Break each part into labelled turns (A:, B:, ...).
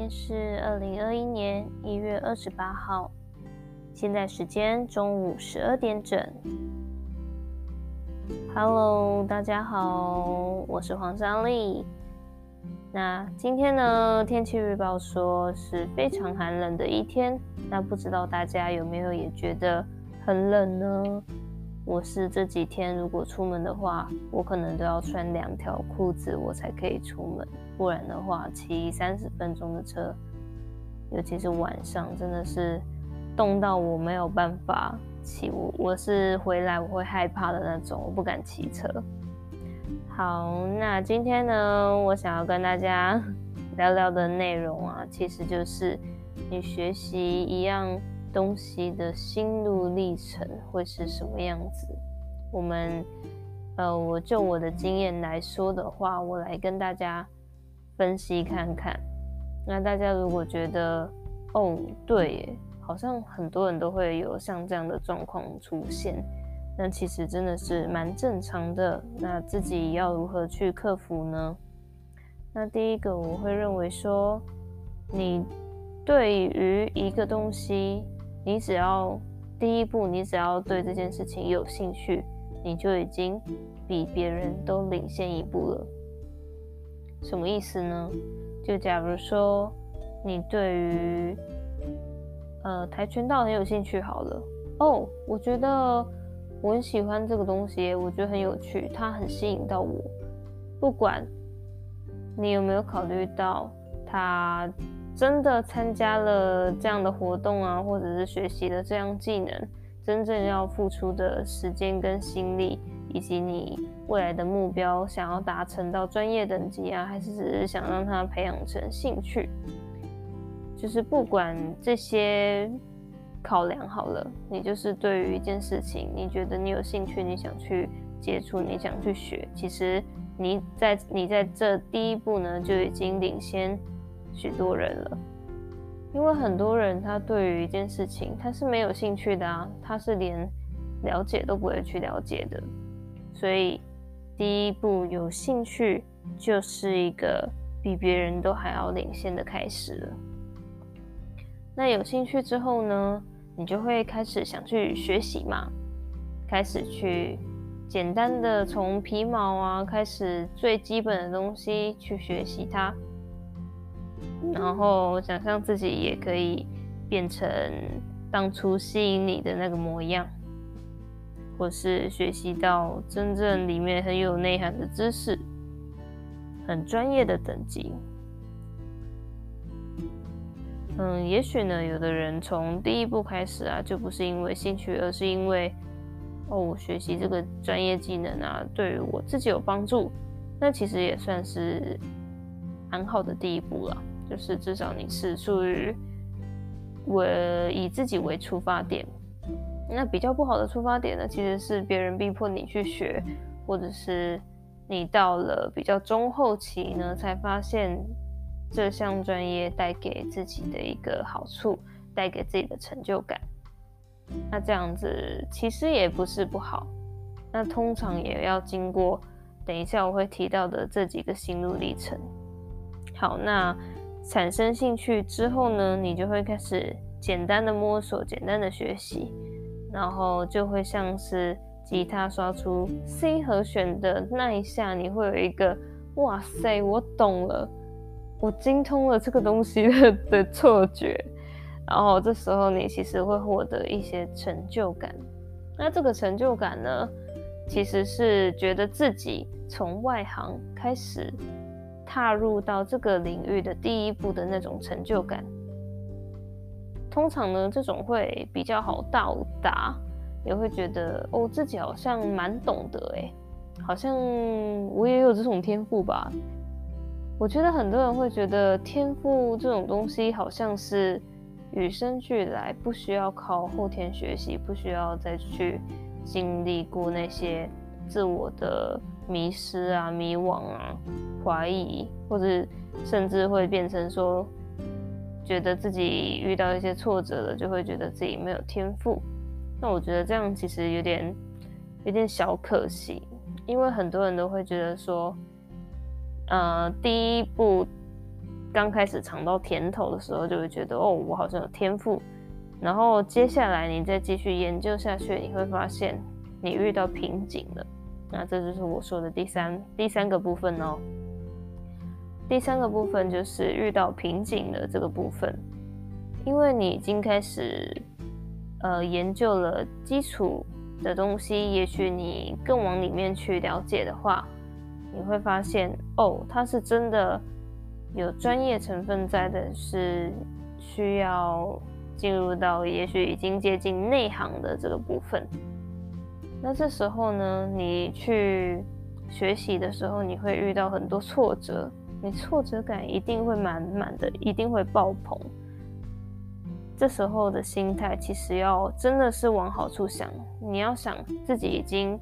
A: 天是二零二一年一月二十八号，现在时间中午十二点整。Hello，大家好，我是黄湘丽。那今天呢，天气预报说是非常寒冷的一天。那不知道大家有没有也觉得很冷呢？我是这几天如果出门的话，我可能都要穿两条裤子，我才可以出门。不然的话，骑三十分钟的车，尤其是晚上，真的是冻到我没有办法骑。我我是回来我会害怕的那种，我不敢骑车。好，那今天呢，我想要跟大家聊聊的内容啊，其实就是你学习一样东西的心路历程会是什么样子？我们，呃，我就我的经验来说的话，我来跟大家分析看看。那大家如果觉得，哦，对，好像很多人都会有像这样的状况出现，那其实真的是蛮正常的。那自己要如何去克服呢？那第一个，我会认为说，你对于一个东西。你只要第一步，你只要对这件事情有兴趣，你就已经比别人都领先一步了。什么意思呢？就假如说你对于呃跆拳道很有兴趣，好了哦，我觉得我很喜欢这个东西，我觉得很有趣，它很吸引到我。不管你有没有考虑到他。真的参加了这样的活动啊，或者是学习了这样技能，真正要付出的时间跟心力，以及你未来的目标，想要达成到专业等级啊，还是只是想让他培养成兴趣，就是不管这些考量好了，你就是对于一件事情，你觉得你有兴趣，你想去接触，你想去学，其实你在你在这第一步呢，就已经领先。许多人了，因为很多人他对于一件事情他是没有兴趣的啊，他是连了解都不会去了解的，所以第一步有兴趣就是一个比别人都还要领先的开始了。那有兴趣之后呢，你就会开始想去学习嘛，开始去简单的从皮毛啊开始最基本的东西去学习它。然后想象自己也可以变成当初吸引你的那个模样，或是学习到真正里面很有内涵的知识，很专业的等级。嗯，也许呢，有的人从第一步开始啊，就不是因为兴趣，而是因为哦，我学习这个专业技能啊，对于我自己有帮助，那其实也算是很好的第一步了。就是至少你是属于我以自己为出发点，那比较不好的出发点呢，其实是别人逼迫你去学，或者是你到了比较中后期呢，才发现这项专业带给自己的一个好处，带给自己的成就感。那这样子其实也不是不好，那通常也要经过等一下我会提到的这几个心路历程。好，那。产生兴趣之后呢，你就会开始简单的摸索，简单的学习，然后就会像是吉他刷出 C 和弦的那一下，你会有一个哇塞，我懂了，我精通了这个东西的的错觉，然后这时候你其实会获得一些成就感。那这个成就感呢，其实是觉得自己从外行开始。踏入到这个领域的第一步的那种成就感，通常呢，这种会比较好到达，也会觉得哦，自己好像蛮懂得哎，好像我也有这种天赋吧。我觉得很多人会觉得天赋这种东西好像是与生俱来，不需要靠后天学习，不需要再去经历过那些自我的。迷失啊，迷惘啊，怀疑，或者甚至会变成说，觉得自己遇到一些挫折了，就会觉得自己没有天赋。那我觉得这样其实有点有点小可惜，因为很多人都会觉得说，呃，第一步刚开始尝到甜头的时候，就会觉得哦，我好像有天赋。然后接下来你再继续研究下去，你会发现你遇到瓶颈了。那这就是我说的第三第三个部分哦。第三个部分就是遇到瓶颈的这个部分，因为你已经开始呃研究了基础的东西，也许你更往里面去了解的话，你会发现哦，它是真的有专业成分在的，是需要。进入到也许已经接近内行的这个部分，那这时候呢，你去学习的时候，你会遇到很多挫折，你挫折感一定会满满的，一定会爆棚。这时候的心态其实要真的是往好处想，你要想自己已经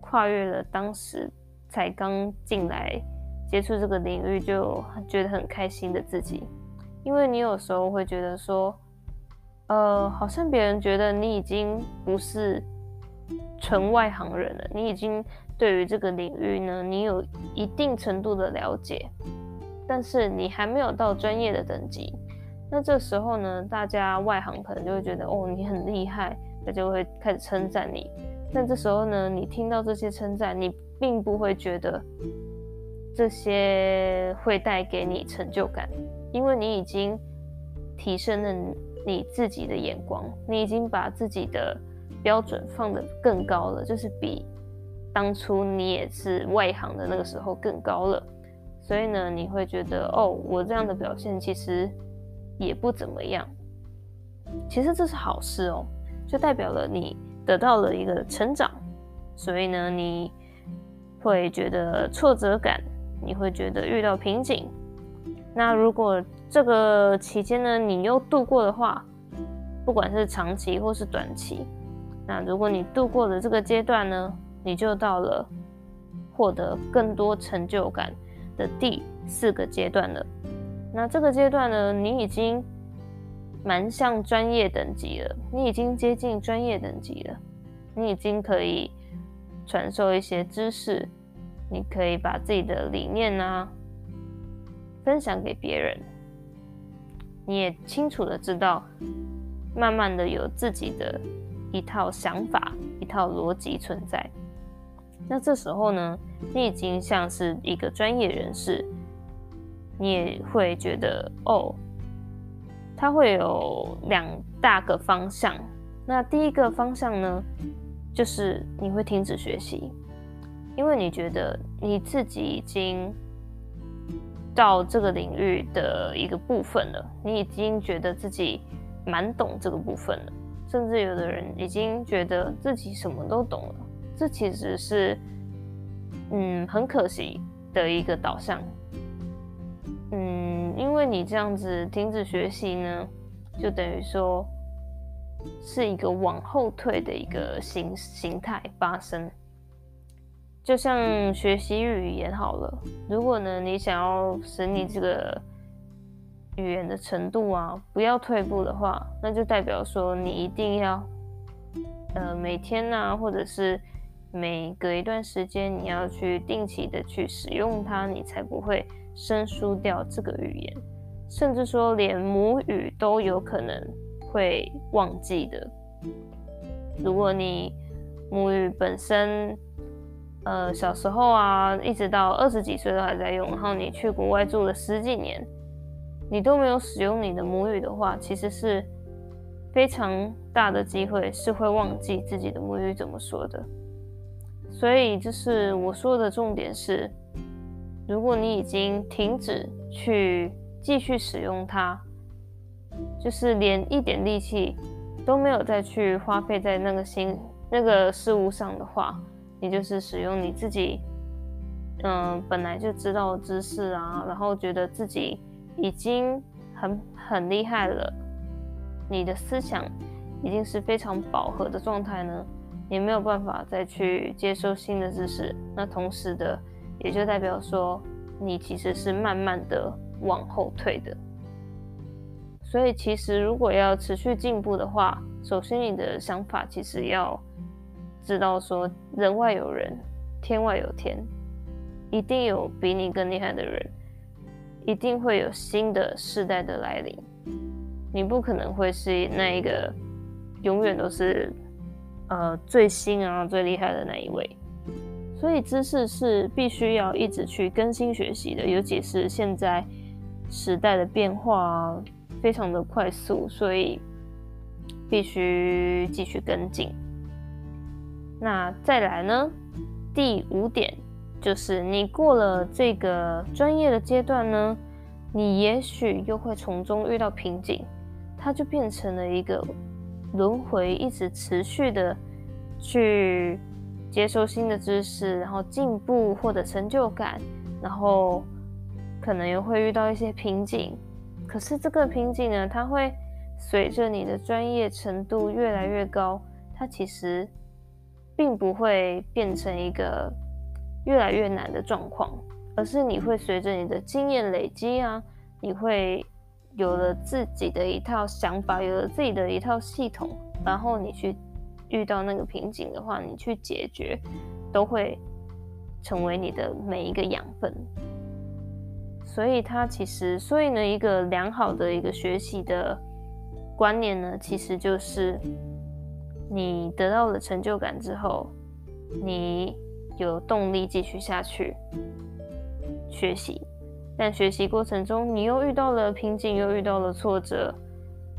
A: 跨越了当时才刚进来接触这个领域就觉得很开心的自己，因为你有时候会觉得说。呃，好像别人觉得你已经不是纯外行人了，你已经对于这个领域呢，你有一定程度的了解，但是你还没有到专业的等级。那这时候呢，大家外行可能就会觉得哦，你很厉害，他就会开始称赞你。但这时候呢，你听到这些称赞，你并不会觉得这些会带给你成就感，因为你已经提升了。你自己的眼光，你已经把自己的标准放得更高了，就是比当初你也是外行的那个时候更高了。所以呢，你会觉得哦，我这样的表现其实也不怎么样。其实这是好事哦，就代表了你得到了一个成长。所以呢，你会觉得挫折感，你会觉得遇到瓶颈。那如果这个期间呢，你又度过的话，不管是长期或是短期，那如果你度过了这个阶段呢，你就到了获得更多成就感的第四个阶段了。那这个阶段呢，你已经蛮像专业等级了，你已经接近专业等级了，你已经可以传授一些知识，你可以把自己的理念啊。分享给别人，你也清楚的知道，慢慢的有自己的一套想法、一套逻辑存在。那这时候呢，你已经像是一个专业人士，你也会觉得哦，它会有两大个方向。那第一个方向呢，就是你会停止学习，因为你觉得你自己已经。到这个领域的一个部分了，你已经觉得自己蛮懂这个部分了，甚至有的人已经觉得自己什么都懂了。这其实是，嗯，很可惜的一个导向。嗯，因为你这样子停止学习呢，就等于说是一个往后退的一个形形态发生。就像学习语言好了，如果呢，你想要使你这个语言的程度啊不要退步的话，那就代表说你一定要呃每天啊，或者是每隔一段时间，你要去定期的去使用它，你才不会生疏掉这个语言，甚至说连母语都有可能会忘记的。如果你母语本身，呃，小时候啊，一直到二十几岁都还在用，然后你去国外住了十几年，你都没有使用你的母语的话，其实是非常大的机会是会忘记自己的母语怎么说的。所以，就是我说的重点是，如果你已经停止去继续使用它，就是连一点力气都没有再去花费在那个新那个事物上的话。你就是使用你自己，嗯、本来就知道的知识啊，然后觉得自己已经很很厉害了，你的思想已经是非常饱和的状态呢，也没有办法再去接受新的知识。那同时的，也就代表说，你其实是慢慢的往后退的。所以，其实如果要持续进步的话，首先你的想法其实要。知道说人外有人，天外有天，一定有比你更厉害的人。一定会有新的世代的来临。你不可能会是那一个永远都是呃最新啊最厉害的那一位。所以知识是必须要一直去更新学习的，尤其是现在时代的变化非常的快速，所以必须继续跟进。那再来呢？第五点就是你过了这个专业的阶段呢，你也许又会从中遇到瓶颈，它就变成了一个轮回，一直持续的去接收新的知识，然后进步或者成就感，然后可能又会遇到一些瓶颈。可是这个瓶颈呢，它会随着你的专业程度越来越高，它其实。并不会变成一个越来越难的状况，而是你会随着你的经验累积啊，你会有了自己的一套想法，有了自己的一套系统，然后你去遇到那个瓶颈的话，你去解决，都会成为你的每一个养分。所以它其实，所以呢，一个良好的一个学习的观念呢，其实就是。你得到了成就感之后，你有动力继续下去学习，但学习过程中你又遇到了瓶颈，又遇到了挫折，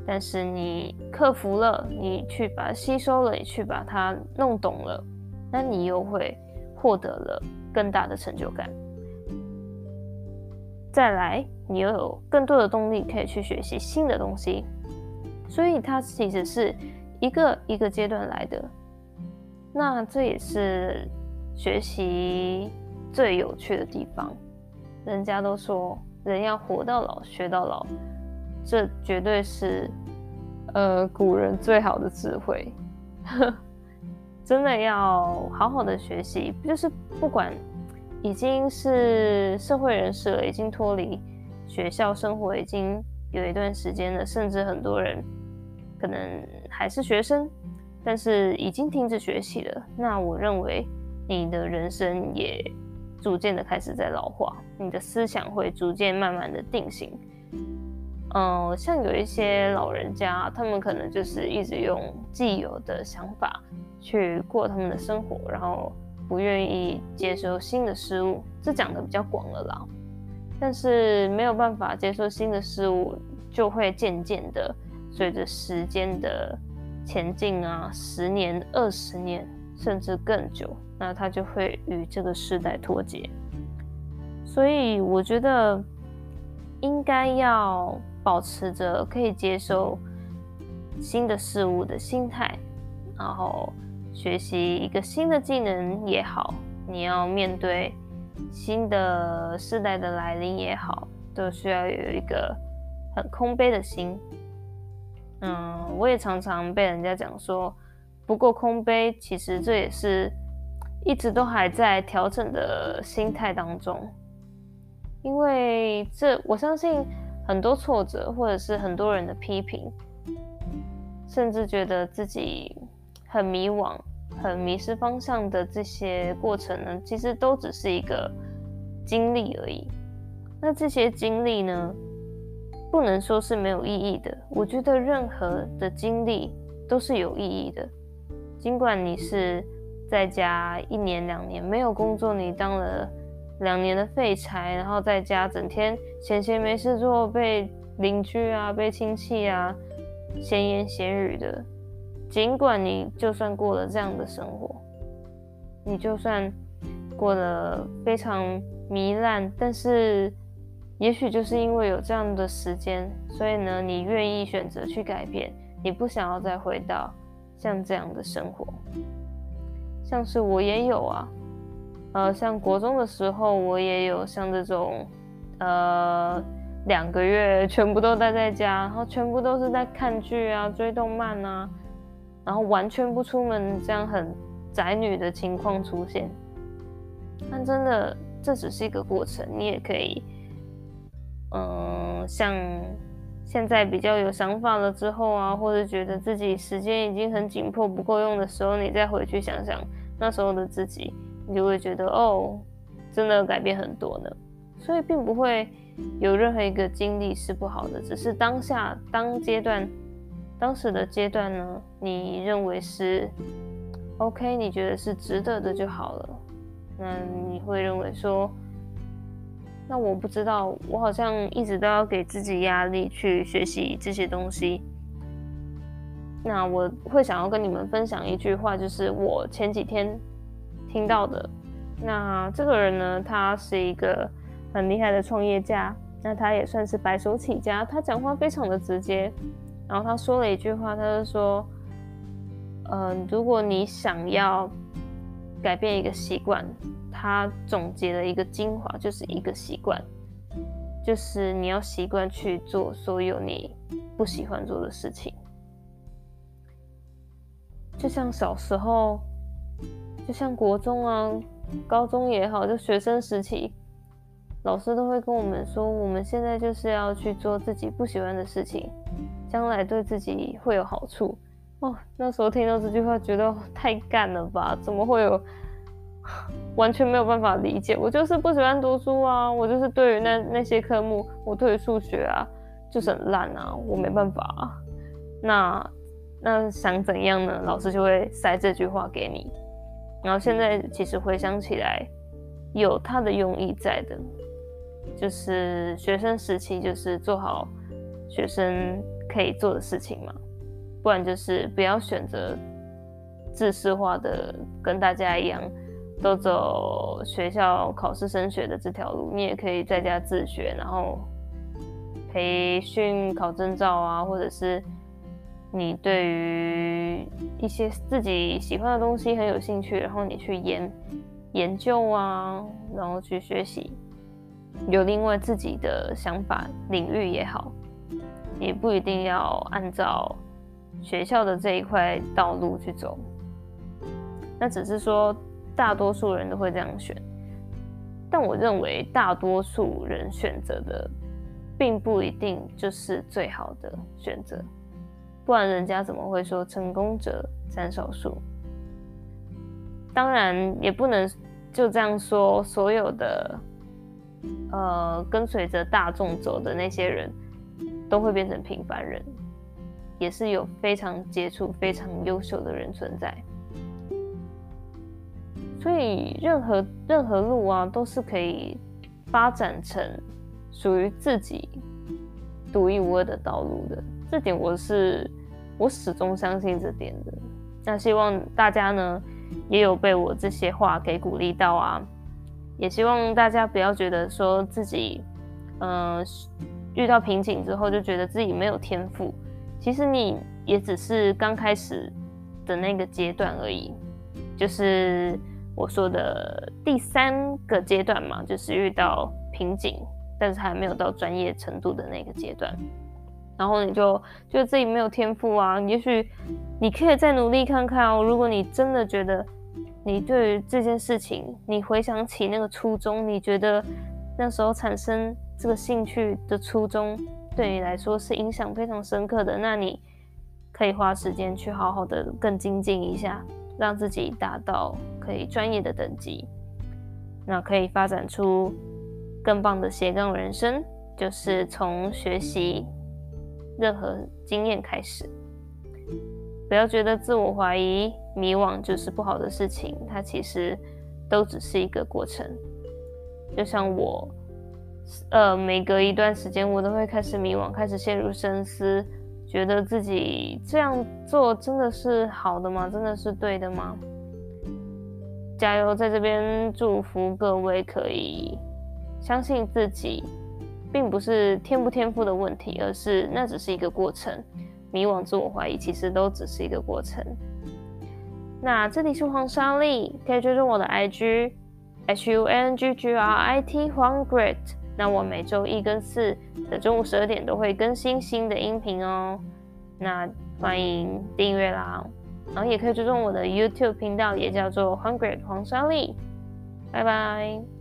A: 但是你克服了，你去把它吸收了，你去把它弄懂了，那你又会获得了更大的成就感。再来，你又有更多的动力可以去学习新的东西，所以它其实是。一个一个阶段来的，那这也是学习最有趣的地方。人家都说，人要活到老，学到老，这绝对是呃古人最好的智慧。真的要好好的学习，就是不管已经是社会人士了，已经脱离学校生活已经有一段时间了，甚至很多人可能。还是学生，但是已经停止学习了。那我认为你的人生也逐渐的开始在老化，你的思想会逐渐慢慢的定型。嗯、呃，像有一些老人家，他们可能就是一直用既有的想法去过他们的生活，然后不愿意接受新的事物。这讲的比较广了啦，但是没有办法接受新的事物，就会渐渐的。随着时间的前进啊，十年、二十年，甚至更久，那他就会与这个时代脱节。所以，我觉得应该要保持着可以接受新的事物的心态，然后学习一个新的技能也好，你要面对新的世代的来临也好，都需要有一个很空杯的心。嗯，我也常常被人家讲说不够空杯，其实这也是一直都还在调整的心态当中。因为这，我相信很多挫折，或者是很多人的批评，甚至觉得自己很迷惘、很迷失方向的这些过程呢，其实都只是一个经历而已。那这些经历呢，不能说是没有意义的。我觉得任何的经历都是有意义的。尽管你是在家一年两年没有工作，你当了两年的废柴，然后在家整天闲闲没事做，被邻居啊、被亲戚啊闲言闲语的。尽管你就算过了这样的生活，你就算过得非常糜烂，但是。也许就是因为有这样的时间，所以呢，你愿意选择去改变，你不想要再回到像这样的生活。像是我也有啊，呃，像国中的时候，我也有像这种，呃，两个月全部都待在家，然后全部都是在看剧啊、追动漫啊，然后完全不出门，这样很宅女的情况出现。但真的，这只是一个过程，你也可以。嗯，像现在比较有想法了之后啊，或者觉得自己时间已经很紧迫不够用的时候，你再回去想想那时候的自己，你就会觉得哦，真的改变很多呢。所以并不会有任何一个经历是不好的，只是当下当阶段当时的阶段呢，你认为是 OK，你觉得是值得的就好了。那你会认为说，那我不知道，我好像一直都要给自己压力去学习这些东西。那我会想要跟你们分享一句话，就是我前几天听到的。那这个人呢，他是一个很厉害的创业家，那他也算是白手起家。他讲话非常的直接，然后他说了一句话，他就说：“嗯、如果你想要改变一个习惯，他总结了一个精华，就是一个习惯，就是你要习惯去做所有你不喜欢做的事情。”就像小时候，就像国中啊、高中也好，就学生时期，老师都会跟我们说，我们现在就是要去做自己不喜欢的事情，将来对自己会有好处。哦，那时候听到这句话，觉得太干了吧？怎么会有？完全没有办法理解。我就是不喜欢读书啊，我就是对于那那些科目，我对于数学啊，就是很烂啊，我没办法。那。那想怎样呢？老师就会塞这句话给你。然后现在其实回想起来，有他的用意在的，就是学生时期就是做好学生可以做的事情嘛，不然就是不要选择制式化的，跟大家一样都走学校考试升学的这条路。你也可以在家自学，然后培训考证照啊，或者是。你对于一些自己喜欢的东西很有兴趣，然后你去研研究啊，然后去学习，有另外自己的想法领域也好，也不一定要按照学校的这一块道路去走。那只是说大多数人都会这样选，但我认为大多数人选择的并不一定就是最好的选择。不然人家怎么会说成功者占少数？当然也不能就这样说，所有的呃跟随着大众走的那些人都会变成平凡人，也是有非常杰出、非常优秀的人存在。所以任何任何路啊，都是可以发展成属于自己独一无二的道路的。这点我是我始终相信这点的。那希望大家呢也有被我这些话给鼓励到啊，也希望大家不要觉得说自己嗯、呃、遇到瓶颈之后就觉得自己没有天赋，其实你也只是刚开始的那个阶段而已，就是我说的第三个阶段嘛，就是遇到瓶颈，但是还没有到专业程度的那个阶段。然后你就觉得自己没有天赋啊，也许你可以再努力看看哦。如果你真的觉得你对于这件事情，你回想起那个初衷，你觉得那时候产生这个兴趣的初衷对你来说是影响非常深刻的，那你可以花时间去好好的更精进一下，让自己达到可以专业的等级，那可以发展出更棒的斜杠人生，就是从学习。任何经验开始，不要觉得自我怀疑、迷惘就是不好的事情，它其实都只是一个过程。就像我，呃，每隔一段时间，我都会开始迷惘，开始陷入深思，觉得自己这样做真的是好的吗？真的是对的吗？加油，在这边祝福各位可以相信自己。并不是天不天赋的问题，而是那只是一个过程。迷惘、自我怀疑，其实都只是一个过程。那这里是黄莎莉，可以追踪我的 IG H U N G G R I T 黄 Grit。那我每周一跟四的中午十二点都会更新新的音频哦。那欢迎订阅啦，然后也可以追踪我的 YouTube 频道，也叫做 Hungry 黄莎莉。拜拜。